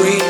free.